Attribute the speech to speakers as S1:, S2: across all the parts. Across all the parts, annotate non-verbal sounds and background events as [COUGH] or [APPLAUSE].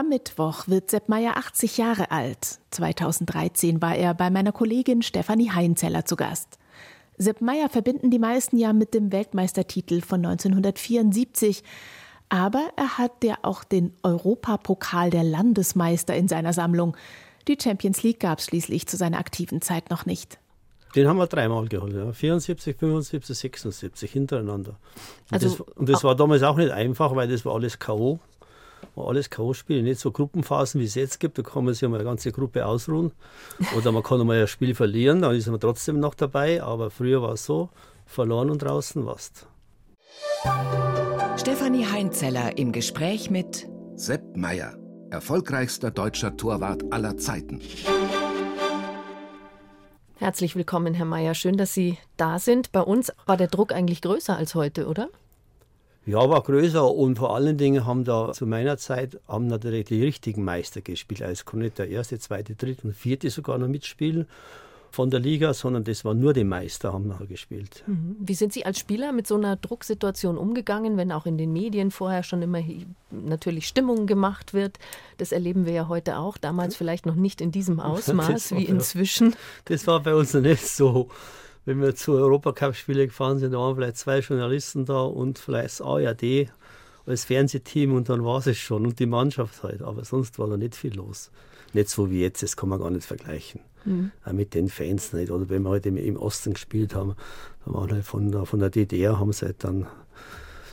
S1: Am Mittwoch wird Sepp Meier 80 Jahre alt. 2013 war er bei meiner Kollegin Stefanie Heinzeller zu Gast. Sepp Meier verbinden die meisten ja mit dem Weltmeistertitel von 1974. Aber er hat ja auch den Europapokal der Landesmeister in seiner Sammlung. Die Champions League gab es schließlich zu seiner aktiven Zeit noch nicht.
S2: Den haben wir dreimal geholt, ja. 74, 75, 76 hintereinander. Und also, das, und das war damals auch nicht einfach, weil das war alles K.O. War alles K.O.-Spiele, nicht so Gruppenphasen, wie es jetzt gibt. Da kann man sich einmal eine ganze Gruppe ausruhen. Oder man kann einmal ein Spiel verlieren, dann ist man trotzdem noch dabei. Aber früher war es so, verloren und draußen warst.
S3: Stefanie Heinzeller im Gespräch mit
S4: Sepp Meier, erfolgreichster deutscher Torwart aller Zeiten.
S1: Herzlich willkommen, Herr Mayer. Schön, dass Sie da sind. Bei uns war der Druck eigentlich größer als heute, oder?
S2: Ja, war größer und vor allen Dingen haben da zu meiner Zeit haben natürlich die richtigen Meister gespielt. Also konnte nicht der erste, zweite, dritte und vierte sogar noch mitspielen von der Liga, sondern das war nur die Meister, haben nachher gespielt.
S1: Mhm. Wie sind Sie als Spieler mit so einer Drucksituation umgegangen, wenn auch in den Medien vorher schon immer natürlich Stimmung gemacht wird? Das erleben wir ja heute auch, damals vielleicht noch nicht in diesem [LAUGHS] Ausmaß wie inzwischen.
S2: Das war bei uns noch nicht so. Wenn wir zu Europacup-Spielen gefahren sind, da waren vielleicht zwei Journalisten da und vielleicht das ARD als Fernsehteam und dann war es schon und die Mannschaft halt. Aber sonst war da nicht viel los. Nicht so wie jetzt, das kann man gar nicht vergleichen. Mhm. Auch mit den Fans nicht. Oder wenn wir halt im, Osten gespielt haben, da waren halt von der, von der DDR, haben sie halt dann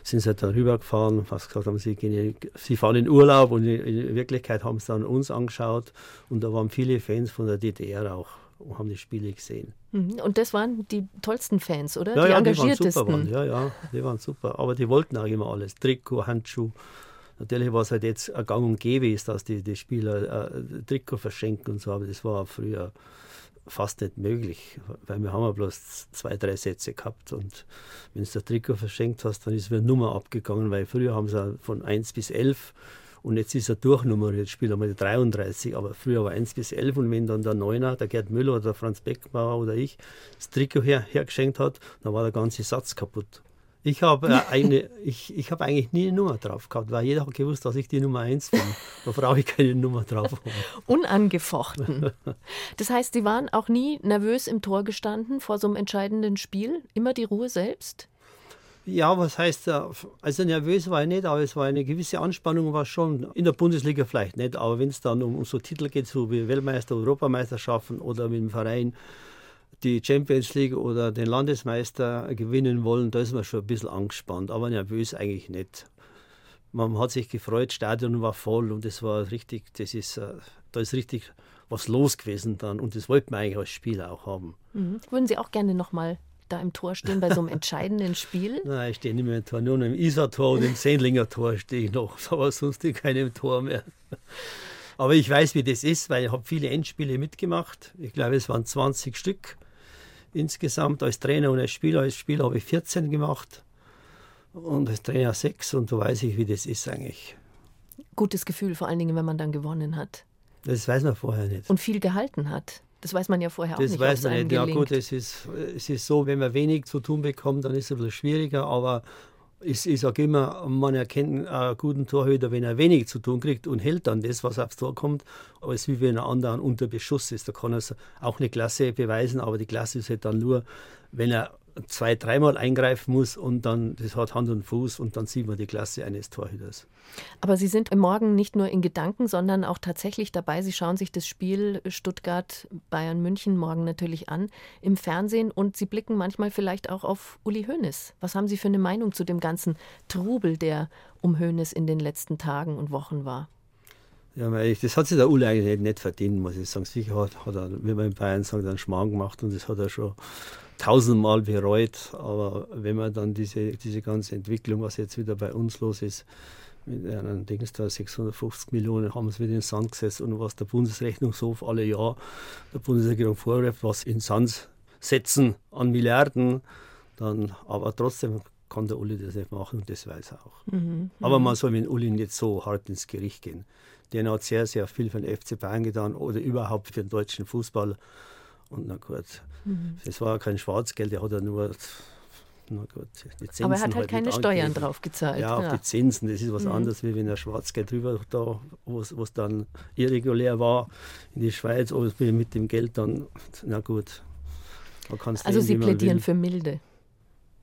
S2: sind sie halt da rübergefahren, fast gesagt haben, sie, gehen, sie fahren in Urlaub und in Wirklichkeit haben sie dann uns angeschaut und da waren viele Fans von der DDR auch und haben die Spiele gesehen.
S1: Mhm. Und das waren die tollsten Fans, oder?
S2: Ja, die ja, engagiertesten. Die waren super, waren. Ja, ja, die waren super. Aber die wollten auch immer alles. Trikot, Handschuh, Natürlich war es halt jetzt ein Gang und Gäbe, ist, dass die, die Spieler äh, Trikot verschenken und so, aber das war früher fast nicht möglich, weil wir haben ja bloß zwei, drei Sätze gehabt und wenn du das Trikot verschenkt hast, dann ist eine Nummer abgegangen, weil früher haben sie von 1 bis 11 und jetzt ist er durchnummeriert, spielt einmal 33, aber früher war 1 bis 11 und wenn dann der Neuner, der Gerd Müller oder der Franz Beckbauer oder ich das Trikot her, hergeschenkt hat, dann war der ganze Satz kaputt. Ich habe äh, [LAUGHS] eine, ich, ich habe eigentlich nie eine Nummer drauf gehabt, weil jeder hat gewusst, dass ich die Nummer 1 bin. Da brauche ich keine Nummer drauf. [LAUGHS]
S1: Unangefochten. Das heißt, Sie waren auch nie nervös im Tor gestanden vor so einem entscheidenden Spiel? Immer die Ruhe selbst?
S2: Ja, was heißt, also nervös war ich nicht, aber es war eine gewisse Anspannung, war schon in der Bundesliga vielleicht nicht, aber wenn es dann um, so Titel geht, so wie Weltmeister, Europameisterschaften oder mit dem Verein, die Champions League oder den Landesmeister gewinnen wollen, da ist man schon ein bisschen angespannt, aber nervös eigentlich nicht. Man hat sich gefreut, Stadion war voll und es war richtig, das ist, äh, da ist richtig was los gewesen dann und das wollten wir eigentlich als Spieler auch haben.
S1: Mhm. Würden Sie auch gerne nochmal da im Tor stehen bei so einem [LAUGHS] entscheidenden Spiel?
S2: Nein, ich stehe nicht mehr im Tor, nur im Isar-Tor und im Sendlinger Tor stehe ich noch, [LAUGHS] aber sonst in keinem Tor mehr. [LAUGHS] Aber ich weiß, wie das ist, weil ich habe viele Endspiele mitgemacht. Ich glaube, es waren 20 Stück insgesamt als Trainer und als Spieler. Als Spieler habe ich 14 gemacht und als Trainer 6 und da weiß ich, wie das ist eigentlich.
S1: Gutes Gefühl, vor allen Dingen, wenn man dann gewonnen hat.
S2: Das weiß man vorher nicht.
S1: Und viel gehalten hat. Das weiß man ja vorher
S2: das
S1: auch nicht.
S2: Das weiß man nicht. Ja gut, es ist, es ist so, wenn man wenig zu tun bekommt, dann ist es ein bisschen schwieriger, aber ich, ich sage immer, man erkennt einen guten Torhüter, wenn er wenig zu tun kriegt und hält dann das, was aufs Tor kommt. Aber es ist wie wenn ein anderer unter Beschuss ist. Da kann er auch eine Klasse beweisen, aber die Klasse ist halt dann nur, wenn er zwei, dreimal eingreifen muss und dann, das hat Hand und Fuß und dann sieht man die Klasse eines Torhüters.
S1: Aber Sie sind morgen nicht nur in Gedanken, sondern auch tatsächlich dabei. Sie schauen sich das Spiel Stuttgart-Bayern München morgen natürlich an im Fernsehen und Sie blicken manchmal vielleicht auch auf Uli Hoeneß. Was haben Sie für eine Meinung zu dem ganzen Trubel, der um Hoeneß in den letzten Tagen und Wochen war?
S2: Ja, das hat sich der Uli eigentlich nicht verdient, muss ich sagen. Sicher hat, hat er, wie man in Bayern sagt, einen Schmarrn gemacht und das hat er schon tausendmal bereut. Aber wenn man dann diese, diese ganze Entwicklung, was jetzt wieder bei uns los ist, mit einem Dings da 650 Millionen haben sie wieder in den Sand gesetzt und was der Bundesrechnungshof alle Jahr der Bundesregierung vorwirft, was in Sand setzen an Milliarden, dann aber trotzdem kann der Uli das nicht machen und das weiß er auch. Mhm, aber man soll mit Uli nicht so hart ins Gericht gehen. Der hat sehr, sehr viel für den FC Bayern getan oder überhaupt für den deutschen Fußball. Und na gut, mhm. das war kein Schwarzgeld, der hat ja nur na gut,
S5: die Zinsen Aber er hat halt keine Steuern drauf gezahlt.
S2: Ja, auf ja. die Zinsen, das ist was mhm. anderes, wie wenn er Schwarzgeld drüber da, wo es dann irregulär war in die Schweiz, oder mit dem Geld dann, na gut.
S5: also Sie plädieren für Milde.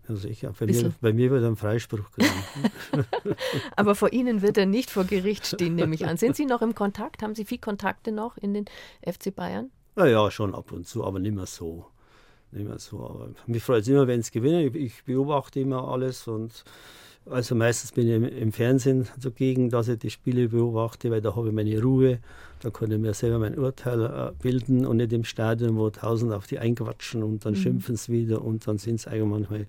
S2: Ja, sicher. Bei mir, bei mir wird er einen Freispruch kriegen. [LAUGHS] [LAUGHS]
S5: Aber vor Ihnen wird er nicht vor Gericht stehen, nehme ich an. Sind Sie noch im Kontakt? Haben Sie viel Kontakte noch in den FC Bayern?
S2: Ja, ja, schon ab und zu, aber nicht mehr so. Nicht mehr so. Aber mich freut es immer, wenn es gewinnen. Ich, ich, beobachte immer alles und also meistens bin ich im, im, Fernsehen zugegen, dass ich die Spiele beobachte, weil da habe ich meine Ruhe. Da kann ich mir selber mein Urteil äh, bilden und nicht im Stadion, wo tausend auf die einquatschen und dann mhm. schimpfen sie wieder und dann sind sie eigentlich manchmal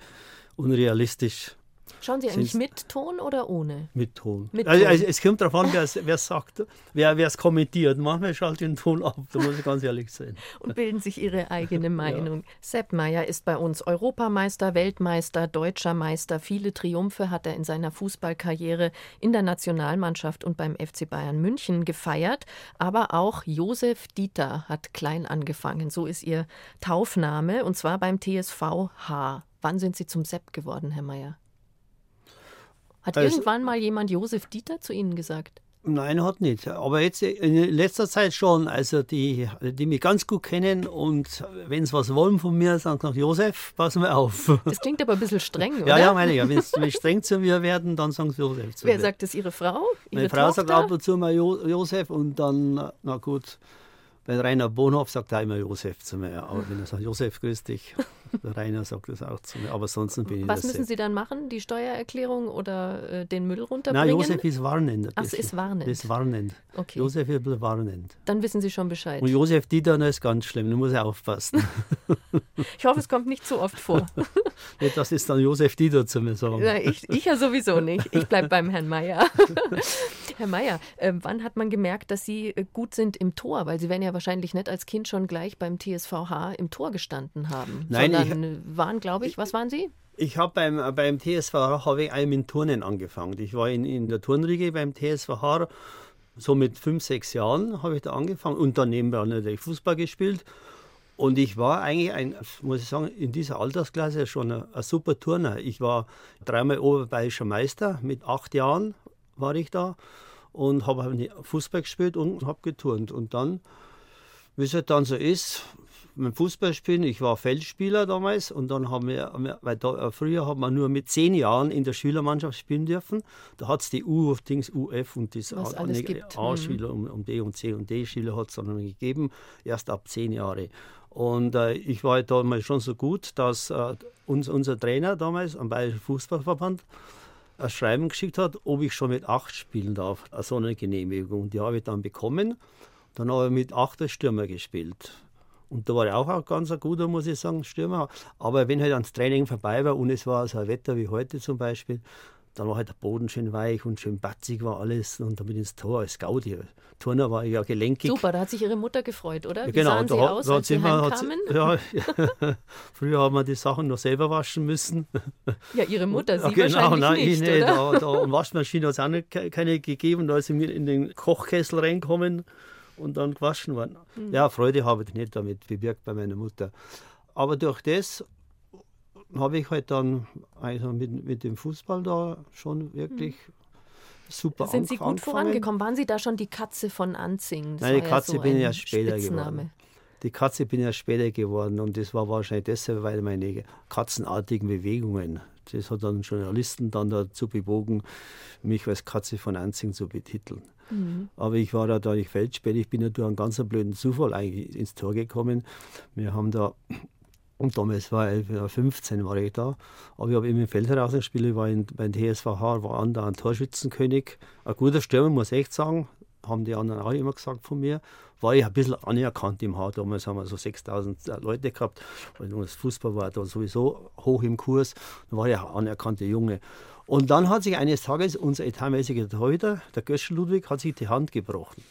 S2: unrealistisch
S5: Schauen Sie eigentlich mit Ton oder ohne?
S2: Mit Ton. Mit also, also, es kommt darauf an, wer es sagt, wer es kommentiert. Manchmal schalte ich den Ton ab, da muss ich ganz ehrlich sein.
S5: Und bilden sich ihre eigene [LAUGHS] Meinung. Ja. Sepp Meier ist bei uns Europameister, Weltmeister, deutscher Meister. Viele Triumphe hat er in seiner Fußballkarriere in der Nationalmannschaft und beim FC Bayern München gefeiert. Aber auch Josef Dieter hat klein angefangen. So ist ihr Taufname und zwar beim TSV H. Wann sind Sie zum Sepp geworden, Herr Meier? Hat also, irgendwann mal jemand Josef Dieter zu Ihnen gesagt?
S2: Nein, hat nicht. Aber jetzt in letzter Zeit schon. Also die, die mich ganz gut kennen und wenn sie was wollen von mir, sagen sie noch, Josef, pass mal auf.
S5: Das klingt aber ein bisschen streng, [LAUGHS] oder?
S2: Ja, ja, meine ich. Ja. Wenn sie streng zu mir werden, dann sagen sie Josef.
S5: Wer mir. sagt das? Ihre Frau?
S2: Ihre Meine Frau Tochter? sagt ab und zu mal jo Josef und dann, na gut, bei Rainer Bonhoff sagt er immer Josef zu mir. Aber wenn er sagt, Josef, grüß dich, [LAUGHS] Rainer sagt das auch zu mir. Aber sonst bin ich
S5: Was müssen Sie dann machen? Die Steuererklärung oder äh, den Müll runterbringen? Nein,
S2: Josef ist warnend.
S5: Ach, ist warnend. Das
S2: ist warnend. Okay. Josef ist warnend.
S5: Dann wissen Sie schon Bescheid.
S2: Und Josef Dieter ist ganz schlimm, da muss er aufpassen. [LAUGHS]
S5: ich hoffe, es kommt nicht zu oft vor. [LAUGHS]
S2: das ist dann Josef Dieter zu mir sagen.
S5: Ja, ich, ich ja sowieso nicht. Ich bleibe beim Herrn Meier. Herr Meier, äh, wann hat man gemerkt, dass Sie äh, gut sind im Tor? Weil Sie werden ja wahrscheinlich nicht als Kind schon gleich beim TSVH im Tor gestanden haben.
S2: Nein,
S5: sondern ich, waren, glaube ich, was waren Sie?
S2: Ich habe beim, beim TSVH habe ich einmal mit Turnen angefangen. Ich war in, in der Turnriege beim TSVH, so mit fünf, sechs Jahren habe ich da angefangen und daneben natürlich Fußball gespielt. Und ich war eigentlich ein, muss ich sagen, in dieser Altersklasse schon ein, ein super Turner. Ich war dreimal oberbayerischer Meister, mit acht Jahren war ich da und habe Fußball gespielt und habe geturnt. Und dann, wie es halt dann so ist, beim Fußballspielen, ich war Feldspieler damals und dann haben wir, weil da, äh, früher hat man nur mit zehn Jahren in der Schülermannschaft spielen dürfen. Da hat es die U, Dings, UF und das A-Schüler mhm. und D und C und D-Schüler hat es dann gegeben, erst ab zehn Jahre. Und äh, ich war halt damals schon so gut, dass äh, uns, unser Trainer damals am Bayerischen Fußballverband ein Schreiben geschickt hat, ob ich schon mit acht spielen darf. So eine Genehmigung. Die habe ich dann bekommen. Dann habe ich mit acht als Stürmer gespielt. Und da war ich auch ein ganz guter, muss ich sagen, Stürmer. Aber wenn halt ans Training vorbei war und es war so ein Wetter wie heute zum Beispiel, dann war halt der Boden schön weich und schön batzig war alles und dann bin ich ins Tor als Gaudi. Turner war ja gelenkig.
S5: Super, da hat sich Ihre Mutter gefreut, oder?
S2: Wie genau,
S5: sahen
S2: da,
S5: Sie aus,
S2: da
S5: als Sie heimkamen? [LAUGHS]
S2: Ja, [LAUGHS] früher haben wir die Sachen noch selber waschen müssen.
S5: Ja, Ihre Mutter, [LAUGHS] Sie ja, genau, wahrscheinlich nein, nicht, ich nicht.
S2: Da, da, und Waschmaschine hat es auch nicht, keine gegeben, da ist sie mir in den Kochkessel reinkommen und dann gewaschen worden. Mhm. Ja, Freude habe ich nicht damit bewirkt bei meiner Mutter. Aber durch das habe ich halt dann also mit, mit dem Fußball da schon wirklich mhm. super
S5: Sind Sie gut angefangen. vorangekommen? Waren Sie da schon die Katze von Anzing?
S2: Das Nein, die Katze ja so bin ich ja später geworden. Die Katze bin ich ja später geworden und das war wahrscheinlich deshalb, weil meine katzenartigen Bewegungen, das hat dann Journalisten dann dazu bewogen, mich als Katze von Anzing zu betiteln. Mhm. Aber ich war da, da ich Feldspät, ich bin ja durch einen ganz blöden Zufall eigentlich ins Tor gekommen. Wir haben da und damals war ich 15 war ich da. Aber ich habe eben im Feld herausgespielt. Ich war in, beim TSVH, war ein Torschützenkönig. Ein guter Stürmer, muss ich echt sagen. Haben die anderen auch immer gesagt von mir. War ich ein bisschen anerkannt im Haar. Damals haben wir so 6000 Leute gehabt. Und das Fußball war da sowieso hoch im Kurs. Da war ich ein anerkannter Junge. Und dann hat sich eines Tages unser etatmäßiger Torhüter, der Göschel Ludwig, hat sich die Hand gebrochen.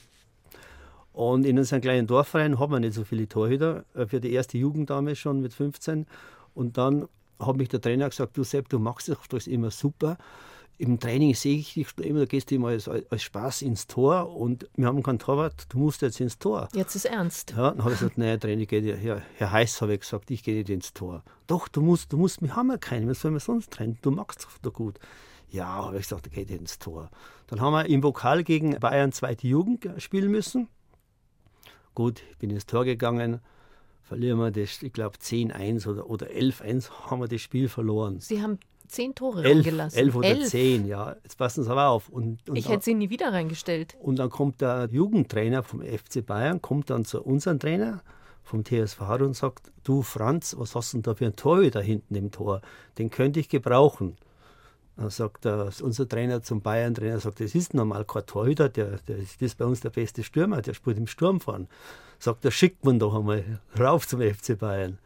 S2: Und in unserem kleinen Dorfverein hat man nicht so viele Torhüter, äh, für die erste Jugend damals schon mit 15. Und dann hat mich der Trainer gesagt, du Sepp, du machst das immer super. Im Training sehe ich dich immer, da gehst du immer als, als, Spaß ins Tor und wir haben keinen Torwart, du musst jetzt ins Tor.
S5: Jetzt ist ernst.
S2: Ja, dann habe ich gesagt, nein, Trainer, geht, Herr, Herr Heiß habe ich gesagt, ich gehe nicht ins Tor. Doch, du musst, du musst, wir haben ja keinen, was sollen wir sonst trennen? Du magst es doch gut. Ja, habe ich gesagt, geht ins Tor. Dann haben wir im Vokal gegen Bayern zweite Jugend spielen müssen. Gut, ich bin ins Tor gegangen, verlieren wir das, ich glaube 10-1 oder, oder 11-1 haben wir das Spiel verloren.
S5: Sie haben zehn Tore
S2: elf,
S5: reingelassen.
S2: Elf oder elf. zehn, ja. Jetzt passen Sie aber auf. Und,
S5: und ich hätte sie nie wieder reingestellt.
S2: Und dann kommt der Jugendtrainer vom FC Bayern, kommt dann zu unserem Trainer vom TSV und sagt, du Franz, was hast du denn da für ein Torhüter hinten im Tor? Den könnte ich gebrauchen. Dann sagt der, unser Trainer zum Bayern-Trainer, sagt, das ist normal kein Torhüter, der, der, das ist bei uns der beste Stürmer, der spielt im Sturm fahren. Sagt, da schickt man doch einmal rauf zum FC Bayern.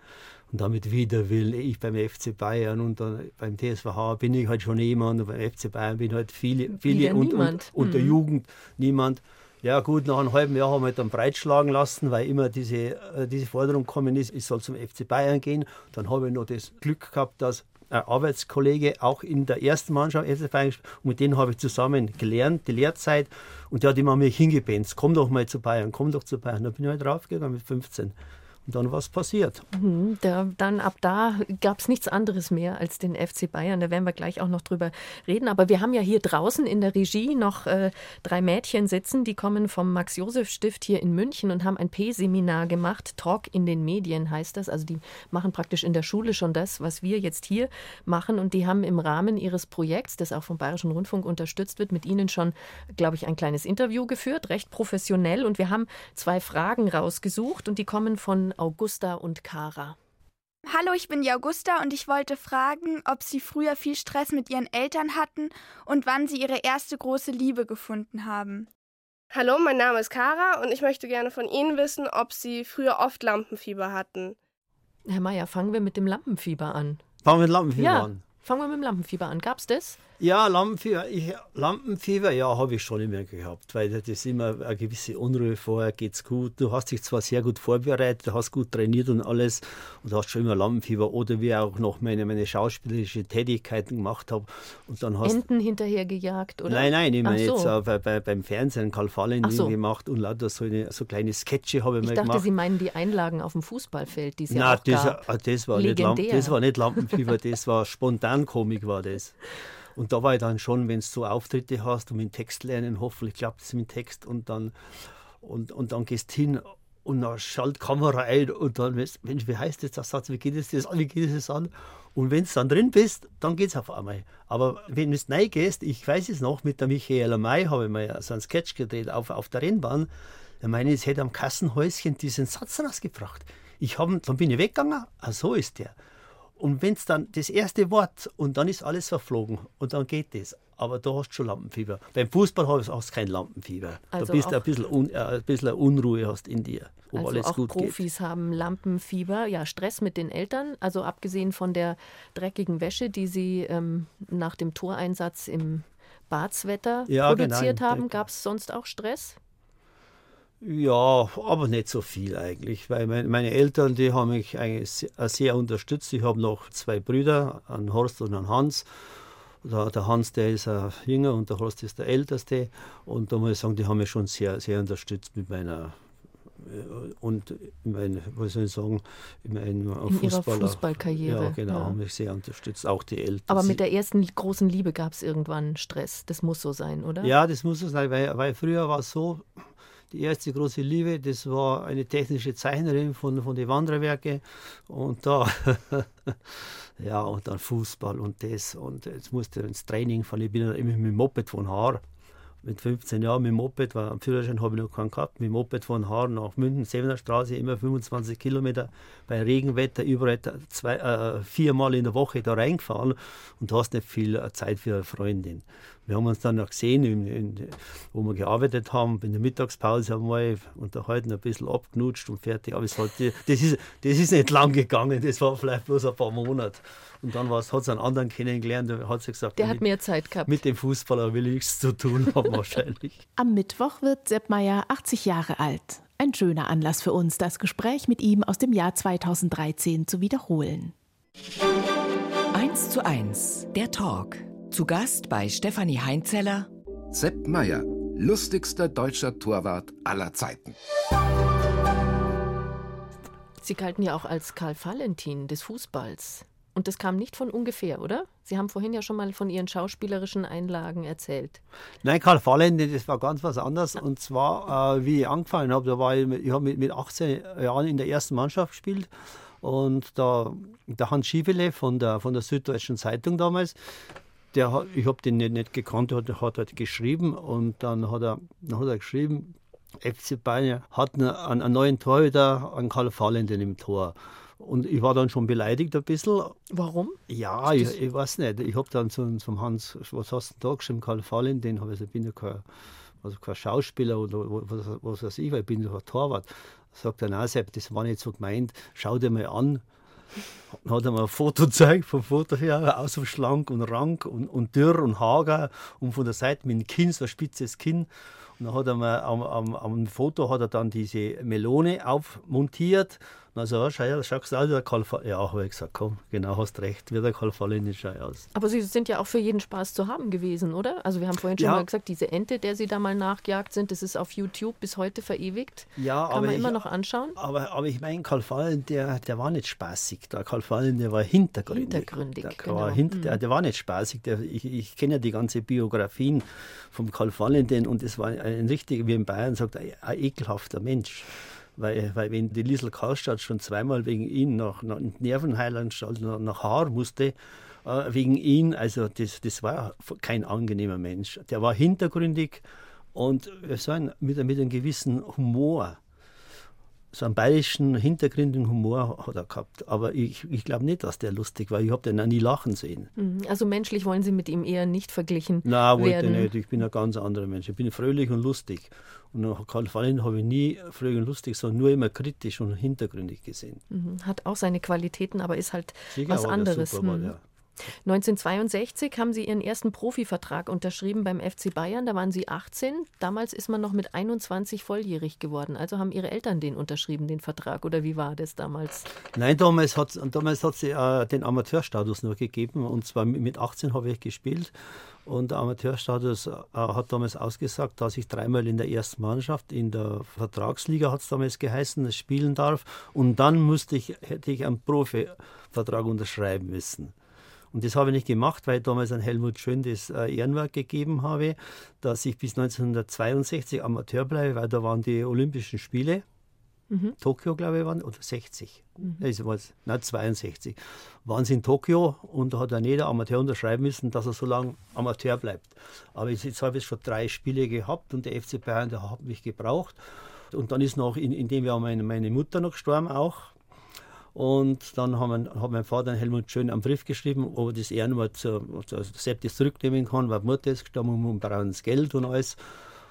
S2: Und damit wieder will ich beim FC Bayern und dann beim TSVH bin ich halt schon jemand und beim FC Bayern bin halt viele, viele und, und, und, der mhm. Jugend niemand. Ja gut, nach einem halben Jahr haben wir dann breitschlagen lassen, weil immer diese, äh, diese Forderung gekommen ist, ich soll zum FC Bayern gehen. Dann habe ich noch das Glück gehabt, dass ein Arbeitskollege auch in der ersten Mannschaft FC Bayern und mit denen habe ich zusammen gelernt, die Lehrzeit. Und der hat immer mich hingebenzt, komm doch mal zu Bayern, komm doch zu Bayern. Da bin ich halt draufgegangen mit 15 und dann was passiert.
S5: Mhm, da, dann ab da gab es nichts anderes mehr als den FC Bayern. Da werden wir gleich auch noch drüber reden. Aber wir haben ja hier draußen in der Regie noch äh, drei Mädchen sitzen, die kommen vom Max-Josef-Stift hier in München und haben ein P-Seminar gemacht. Talk in den Medien heißt das. Also die machen praktisch in der Schule schon das, was wir jetzt hier machen. Und die haben im Rahmen ihres Projekts, das auch vom Bayerischen Rundfunk unterstützt wird, mit ihnen schon, glaube ich, ein kleines Interview geführt, recht professionell. Und wir haben zwei Fragen rausgesucht und die kommen von Augusta und Kara.
S6: Hallo, ich bin die Augusta und ich wollte fragen, ob Sie früher viel Stress mit Ihren Eltern hatten und wann Sie Ihre erste große Liebe gefunden haben.
S7: Hallo, mein Name ist Kara und ich möchte gerne von Ihnen wissen, ob Sie früher oft Lampenfieber hatten.
S5: Herr Meier, fangen wir mit dem Lampenfieber an.
S2: Fangen wir mit Lampenfieber
S5: ja,
S2: an.
S5: Fangen wir mit dem Lampenfieber an. Gab's das?
S2: Ja, Lampenfieber, ich, Lampenfieber, ja, habe ich schon immer gehabt, weil das ist immer eine gewisse Unruhe vorher, geht's gut. Du hast dich zwar sehr gut vorbereitet, hast gut trainiert und alles und hast schon immer Lampenfieber oder wie auch noch meine, meine schauspielerische Tätigkeiten gemacht habe. Und dann hast
S5: Enten hinterhergejagt, oder?
S2: Nein, nein, ich meine so. jetzt äh, bei, bei, beim Fernsehen Karl Fallen
S5: so.
S2: gemacht und lauter so, eine, so kleine Sketche habe ich,
S5: ich
S2: mal
S5: dachte,
S2: gemacht.
S5: Sie meinen die Einlagen auf dem Fußballfeld, die es
S2: ja
S5: auch
S2: das, das, war nicht das war nicht Lampenfieber, das war Spontankomik war das. [LAUGHS] Und da war ich dann schon, wenn du so Auftritte hast und mit Text lernen, hoffentlich klappt es mit Text und dann, und, und dann gehst hin und dann schaltet Kamera ein und dann, Mensch, wie heißt jetzt der Satz, wie geht es das an, wie geht es an? Und wenn du dann drin bist, dann geht es auf einmal. Aber wenn du neu gehst, ich weiß es noch, mit der Michaela May habe ich mal so einen Sketch gedreht auf, auf der Rennbahn. Ich meine, es hätte am Kassenhäuschen diesen Satz rausgebracht. Ich hab, dann bin ich weggegangen, ah, so ist der. Und wenn es dann das erste Wort und dann ist alles verflogen und dann geht das. Aber da hast du schon Lampenfieber. Beim Fußball hast du kein Lampenfieber. Also da bist du ein bisschen, un, äh, ein bisschen Unruhe hast in dir,
S5: wo also alles auch gut Profis geht. haben Lampenfieber, ja Stress mit den Eltern. Also abgesehen von der dreckigen Wäsche, die sie ähm, nach dem Toreinsatz im Badswetter ja, genau, produziert genau. haben, gab es sonst auch Stress?
S2: Ja, aber nicht so viel eigentlich, weil meine Eltern, die haben mich eigentlich sehr unterstützt. Ich habe noch zwei Brüder, einen Horst und einen Hans. Der Hans, der ist ein jünger und der Horst ist der älteste. Und da muss ich sagen, die haben mich schon sehr, sehr unterstützt mit meiner äh, und in mein, was soll ich sagen, in, mein,
S5: in ihrer Fußballkarriere.
S2: Ja, genau, ja. haben mich sehr unterstützt, auch die Eltern.
S5: Aber mit der ersten großen Liebe gab es irgendwann Stress. Das muss so sein, oder?
S2: Ja, das muss so sein, weil, weil früher war es so, die erste große Liebe, das war eine technische Zeichnerin von, von den Wanderwerke. Und da, [LAUGHS] ja, und dann Fußball und das. Und jetzt musste ins Training fahren. Ich bin immer mit dem Moped von Haar mit 15 Jahren mit dem Moped, weil am Führerschein habe ich noch keinen gehabt, mit dem Moped von Haar nach München, Sevener Straße, immer 25 Kilometer bei Regenwetter, überall zwei, äh, viermal in der Woche da reingefahren und du hast nicht viel äh, Zeit für eine Freundin. Wir haben uns dann noch gesehen, in, in, wo wir gearbeitet haben, in der Mittagspause haben wir unterhalten, ein bisschen abknutscht und fertig. Aber es hat, das, ist, das ist nicht lang gegangen, das war vielleicht bloß ein paar Monate. Und dann hat es einen anderen kennengelernt, der hat sie gesagt,
S5: der mit, hat mehr Zeit gehabt.
S2: Mit dem Fußballer will ich nichts zu tun haben [LAUGHS] wahrscheinlich.
S5: Am Mittwoch wird Sepp Meier 80 Jahre alt. Ein schöner Anlass für uns, das Gespräch mit ihm aus dem Jahr 2013 zu wiederholen.
S3: 1 zu 1, der Talk Zu Gast bei Stefanie Heinzeller
S4: Sepp Meier, lustigster deutscher Torwart aller Zeiten.
S5: Sie galten ja auch als Karl Valentin des Fußballs. Und das kam nicht von ungefähr, oder? Sie haben vorhin ja schon mal von Ihren schauspielerischen Einlagen erzählt.
S2: Nein, Karl Valentin, das war ganz was anderes. Und zwar, äh, wie ich angefangen habe, da war ich, ich habe mit, mit 18 Jahren in der ersten Mannschaft gespielt. Und da, der Hans Schiefele von der, von der Süddeutschen Zeitung damals, der, ich habe den nicht, nicht gekannt, hat, hat halt geschrieben und dann hat er, dann hat er geschrieben, FC Bayern hat einen, einen neuen Torhüter, einen Karl Valentin im Tor. Und ich war dann schon beleidigt ein bisschen.
S5: Warum?
S2: Ja, ich, ich, weiß nicht. Ich habe dann zum, zum Hans, was hast du da geschrieben, Karl Fallen, den habe ich, ich bin ja kein, also kein Schauspieler oder was, was weiß ich, weil ich bin ja ein Torwart. Sagt er, nein, Sepp, das war nicht so gemeint, schau dir mal an. Dann hat er mir ein Foto gezeigt, vom Foto her, aus so schlank und rank und, und dürr und hager und von der Seite mit dem Kinn, so ein spitzes Kinn. Und dann hat er mir am, am, am Foto hat er dann diese Melone aufmontiert dann so, oh, schau, schaust du aus wie der Karl Ja, habe ich gesagt, komm, genau, hast recht, wie der Karl Fallen schau aus.
S5: Aber Sie sind ja auch für jeden Spaß zu haben gewesen, oder? Also wir haben vorhin schon ja. mal gesagt, diese Ente, der Sie da mal nachgejagt sind, das ist auf YouTube bis heute verewigt. Ja, Kann man ich, immer noch anschauen.
S2: Aber, aber ich meine, Karl Fallen, der, der war nicht spaßig. Der Karl Fallen, der war hintergründig.
S5: Hintergründig,
S2: der, genau. war hinter, der, mhm. der, war nicht spaßig. Der, ich, ich kenne ja die ganze Biografien vom Karl Fallen, und es war ein richtig, wie in Bayern sagt, ein, ein ekelhafter Mensch weil, weil wenn die Liesel Karlstadt schon zweimal wegen ihn nach, nach Nervenheilanstalt nach, nach Haar musste, äh, wegen ihn, also das, das war kein angenehmer Mensch. Der war hintergründig und so ein, mit, mit einem gewissen Humor so einen bayerischen hintergründigen Humor hat er gehabt. Aber ich, ich glaube nicht, dass der lustig war. Ich habe den auch nie lachen sehen.
S5: Mhm. Also menschlich wollen Sie mit ihm eher nicht verglichen
S2: Nein,
S5: wollte werden.
S2: nicht. Ich bin ein ganz anderer Mensch. Ich bin fröhlich und lustig. Und Karl Fallen habe ich nie fröhlich und lustig, sondern nur immer kritisch und hintergründig gesehen.
S5: Mhm. Hat auch seine Qualitäten, aber ist halt Sicher, was anderes. Super, mhm. ja. 1962 haben Sie Ihren ersten Profivertrag unterschrieben beim FC Bayern. Da waren Sie 18. Damals ist man noch mit 21 volljährig geworden. Also haben Ihre Eltern den unterschrieben, den Vertrag? Oder wie war das damals?
S2: Nein, damals hat es damals hat sie äh, den Amateurstatus nur gegeben. Und zwar mit 18 habe ich gespielt. Und der Amateurstatus äh, hat damals ausgesagt, dass ich dreimal in der ersten Mannschaft, in der Vertragsliga hat es damals geheißen, spielen darf. Und dann musste ich, hätte ich einen Profivertrag unterschreiben müssen. Und das habe ich nicht gemacht, weil ich damals an Helmut Schön das äh, Ehrenwerk gegeben habe, dass ich bis 1962 Amateur bleibe, weil da waren die Olympischen Spiele. Mhm. Tokio, glaube ich, waren, oder 60. Mhm. Das war nein, 62. Waren sie in Tokio und da hat dann jeder Amateur unterschreiben müssen, dass er so lange Amateur bleibt. Aber jetzt, jetzt habe ich schon drei Spiele gehabt und der FC Bayern, der hat mich gebraucht. Und dann ist noch in, in dem Jahr meine, meine Mutter noch gestorben auch. Und dann haben hat mein Vater Helmut Schön einen Brief geschrieben, ob er das Ehrenwort zu, zu Sepp das zurücknehmen kann, weil die Mutter ist gestorben und brauchen das Geld und alles.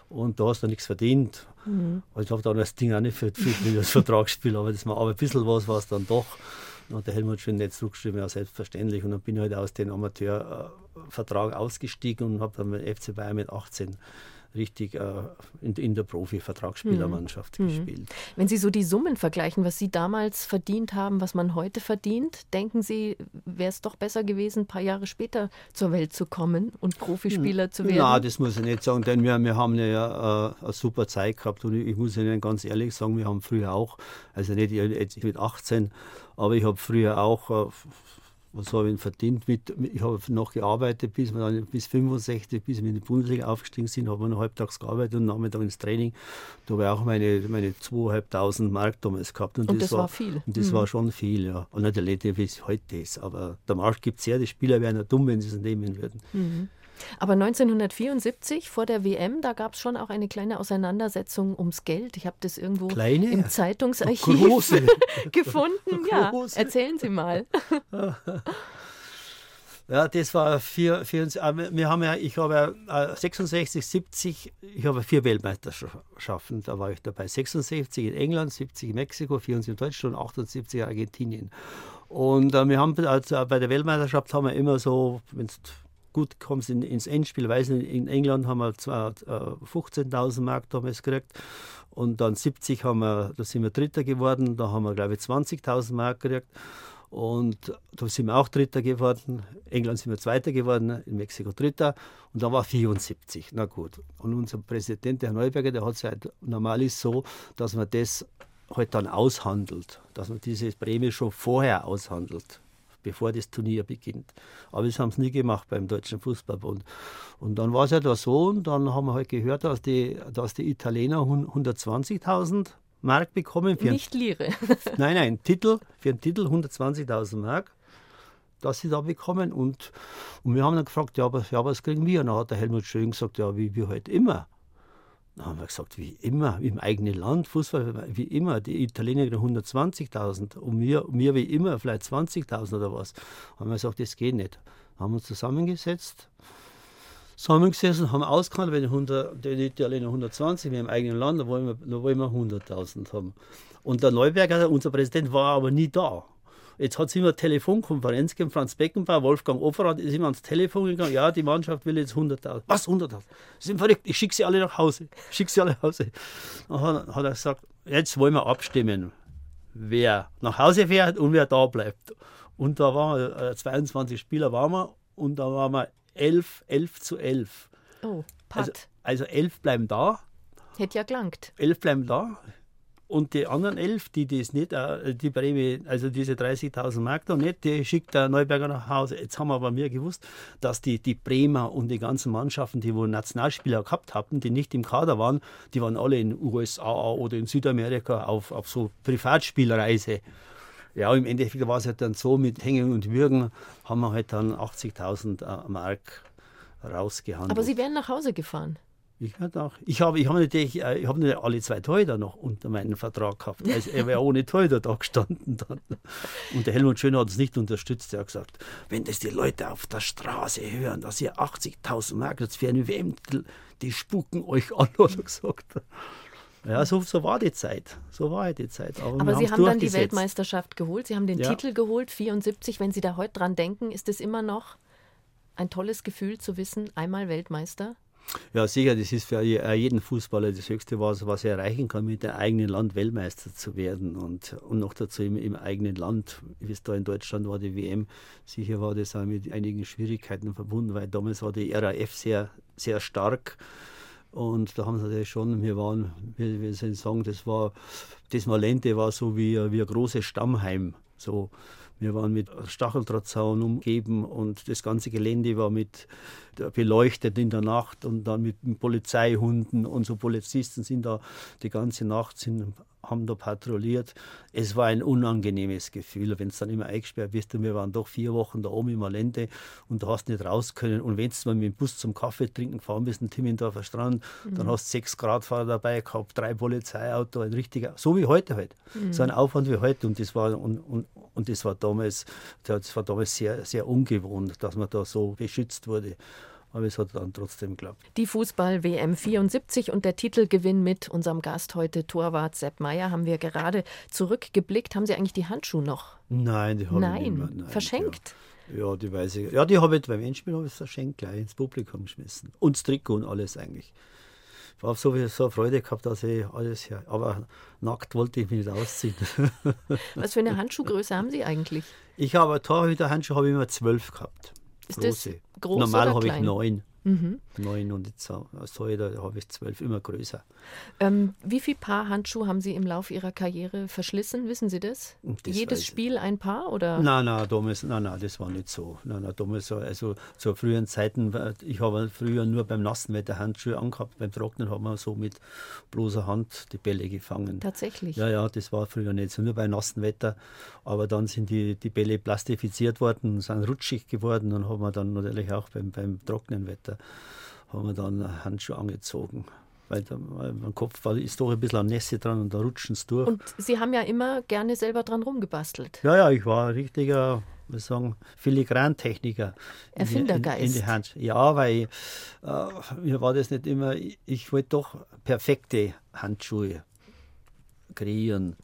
S2: Und da hast du nichts verdient. Mhm. Also ich habe dann das Ding auch nicht für, für das Vertragsspiel, aber das war aber ein bisschen was, was dann doch. Dann hat der Helmut Schön nicht zurückgeschrieben, ja, selbstverständlich. Und dann bin ich halt aus dem Amateurvertrag ausgestiegen und habe dann mit FC Bayern mit 18 richtig äh, in, in, der Profi-Vertragsspielermannschaft mhm. gespielt.
S5: Wenn Sie so die Summen vergleichen, was Sie damals verdient haben, was man heute verdient, denken Sie, wäre es doch besser gewesen, ein paar Jahre später zur Welt zu kommen und Profispieler zu werden?
S2: Nein, das muss ich nicht sagen, denn wir, wir haben ja äh, eine super Zeit gehabt und ich, ich muss Ihnen ganz ehrlich sagen, wir haben früher auch, also nicht jetzt mit 18, aber ich habe früher auch äh, was habe ich verdient? Mit, ich habe noch gearbeitet, bis wir dann bis 65, bis wir in die Bundesliga aufgestiegen sind, habe ich noch halbtags gearbeitet und nachmittags ins Training. Da habe ich auch meine, meine 2.500 Mark damals gehabt.
S5: Und, und das, das, war viel.
S2: Und das mhm. war schon viel, ja. Und nicht der wie es heute ist. Aber der Markt gibt es ja, die Spieler wären ja dumm, wenn sie es nehmen würden.
S5: Mhm. Aber 1974 vor der WM, da gab es schon auch eine kleine Auseinandersetzung ums Geld. Ich habe das irgendwo kleine? im Zeitungsarchiv Große. [LAUGHS] gefunden. [LAUGHS] Ja, erzählen Sie mal. [LAUGHS]
S2: Ja, das war vier, vier wir haben ja, ich habe ja 66, 70, ich habe vier Weltmeisterschaften, da war ich dabei. 66 in England, 70 in Mexiko, 74 in Deutschland und 78 in Argentinien. Und äh, wir haben also bei der Weltmeisterschaft haben wir immer so, wenn gut kommst in, ins Endspiel. Weiß nicht, in England haben wir zwar äh, 15.000 Mark damals gekriegt und dann 70 haben wir, da sind wir Dritter geworden, da haben wir glaube ich 20.000 Mark gekriegt. Und da sind wir auch Dritter geworden. England sind wir Zweiter geworden, in Mexiko Dritter. Und da war 74. Na gut. Und unser Präsident, der Herr Neuberger, der hat es halt normal ist so, dass man das halt dann aushandelt, dass man diese Prämie schon vorher aushandelt bevor das Turnier beginnt. Aber das haben sie nie gemacht beim Deutschen Fußballbund. Und dann war es ja da so, und dann haben wir halt gehört, dass die, dass die Italiener 120.000 Mark bekommen.
S5: Für Nicht Lire. [LAUGHS]
S2: nein, nein, Titel, für einen Titel 120.000 Mark, dass sie da bekommen. Und, und wir haben dann gefragt, ja, aber, ja, was kriegen wir? Und dann hat der Helmut Schön gesagt, ja, wie wir halt immer. Dann haben wir gesagt, wie immer, im eigenen Land, Fußball, wie immer. Die Italiener kriegen 120.000 und wir, wir wie immer vielleicht 20.000 oder was. Dann haben wir gesagt, das geht nicht. Dann haben wir uns zusammengesetzt, zusammengesessen, haben ausgehandelt, wenn die, 100, die Italiener 120, wir im eigenen Land, dann wollen wir, wollen wir 100.000 haben. Und der Neuberger, unser Präsident, war aber nie da. Jetzt hat es immer eine Telefonkonferenz gegeben, Franz Beckenbauer, Wolfgang Offerath ist immer ans Telefon gegangen, ja, die Mannschaft will jetzt 100.000. Was, 100.000? Sie sind verrückt, ich schicke sie alle nach Hause. Ich schicke sie alle nach Hause. Dann hat, er gesagt, jetzt wollen wir abstimmen, wer nach Hause fährt und wer da bleibt. Und da waren äh, 22 Spieler waren wir und da waren wir 11, 11 zu 11.
S5: Oh, Pat.
S2: Also, also 11 bleiben da.
S5: Hätte ja gelangt.
S2: 11 bleiben da. Und die anderen 11, die das nicht, äh, die Prämie, also diese 30.000 Mark noch nicht, die schickt der Neuberger nach Hause. Jetzt haben wir aber mir gewusst, dass die, die Bremer und die ganzen Mannschaften, die wohl Nationalspieler gehabt hatten, die nicht im Kader waren, die waren alle in USA oder in Südamerika auf, auf so Privatspielreise. Ja, im Endeffekt war es halt dann so, mit Hängen und Würgen haben wir halt dann 80.000 äh, Mark rausgehandelt.
S5: Aber Sie wären nach Hause gefahren?
S2: Ich werde auch. Ich habe, ich habe natürlich, äh, ich habe nicht alle zwei Torhüter noch unter meinem Vertrag gehabt. Also er wäre ohne Torhüter da gestanden dann. Und der Helmut Schön hat es nicht unterstützt. Er hat gesagt, wenn das die Leute auf der Straße hören, dass ihr 80.000 Mark jetzt für eine WM, die spucken euch an, [LAUGHS] hat er gesagt. Ja, so, so war die Zeit. So war die Zeit.
S5: Aber, Aber Sie haben dann die Weltmeisterschaft geholt. Sie haben den ja. Titel geholt, 74. Wenn Sie da heute dran denken, ist es immer noch ein tolles Gefühl zu wissen, einmal Weltmeister?
S2: Ja, sicher, das ist für jeden Fußballer das Höchste, was, was er erreichen kann, mit dem eigenen Land Weltmeister zu werden. Und, und noch dazu im, im eigenen Land, wie es da in Deutschland war, die WM. Sicher war das auch mit einigen Schwierigkeiten verbunden, weil damals war die RAF sehr, sehr stark. Und da haben sie natürlich schon, wir waren, wie wir sagen, das war, das Malente war so wie, wie ein großes Stammheim. So, wir waren mit Stacheldrahtzaun umgeben und das ganze Gelände war mit beleuchtet in der Nacht und dann mit Polizeihunden und so Polizisten sind da die ganze Nacht sind haben da patrouilliert. Es war ein unangenehmes Gefühl, wenn es dann immer eingesperrt bist. Und wir waren doch vier Wochen da oben im Alente und du hast nicht raus können. Und wenn du mal mit dem Bus zum Kaffee trinken gefahren bist, in Timmendorfer Strand, mhm. dann hast du sechs Gradfahrer dabei gehabt, drei Polizeiauto, ein richtiger, so wie heute halt. Mhm. So ein Aufwand wie heute. Und das war, und, und, und das war damals, das war damals sehr, sehr ungewohnt, dass man da so beschützt wurde aber es hat dann trotzdem geklappt.
S5: Die Fußball-WM 74 und der Titelgewinn mit unserem Gast heute, Torwart Sepp Meier, haben wir gerade zurückgeblickt. Haben Sie eigentlich die Handschuhe noch?
S2: Nein, die habe
S5: ich nicht mehr. Nein, Verschenkt?
S2: Ja. ja, die weiß ich. Ja, die habe ich beim Endspiel habe ich verschenkt, gleich ins Publikum geschmissen. Und das Trikot und alles eigentlich. Ich habe so, so eine Freude gehabt, dass ich alles her. Aber nackt wollte ich mich nicht ausziehen.
S5: Was für eine [LAUGHS] Handschuhgröße haben Sie eigentlich?
S2: Ich habe Torhüter-Handschuhe habe ich immer zwölf gehabt.
S5: Ist große. das groß
S2: Normal
S5: habe
S2: ich neun. Mhm. Neun und jetzt als heute habe ich zwölf, immer größer.
S5: Ähm, wie viele Paar Handschuhe haben Sie im Laufe Ihrer Karriere verschlissen? Wissen Sie das? das Jedes Spiel ein Paar? Oder?
S2: Nein, nein, damals, nein, nein, das war nicht so. Nein, nein, damals, also zu früheren Zeiten, ich habe früher nur beim nassen Wetter Handschuhe angehabt, beim Trocknen haben wir so mit bloßer Hand die Bälle gefangen.
S5: Tatsächlich?
S2: Ja, ja, das war früher nicht so, nur bei nassen Wetter. Aber dann sind die, die Bälle plastifiziert worden, sind rutschig geworden und haben wir dann natürlich auch beim, beim trockenen Wetter haben wir dann Handschuhe angezogen. Weil, da, mein Kopf war, ist doch ein bisschen an Nässe dran und da rutschen es durch.
S5: Und Sie haben ja immer gerne selber dran rumgebastelt.
S2: Ja, ja, ich war ein richtiger, wir sagen, Filigrantechniker.
S5: Erfindergeist. In, in, in die Hand.
S2: Ja, weil äh, mir war das nicht immer, ich, ich wollte doch perfekte Handschuhe kreieren.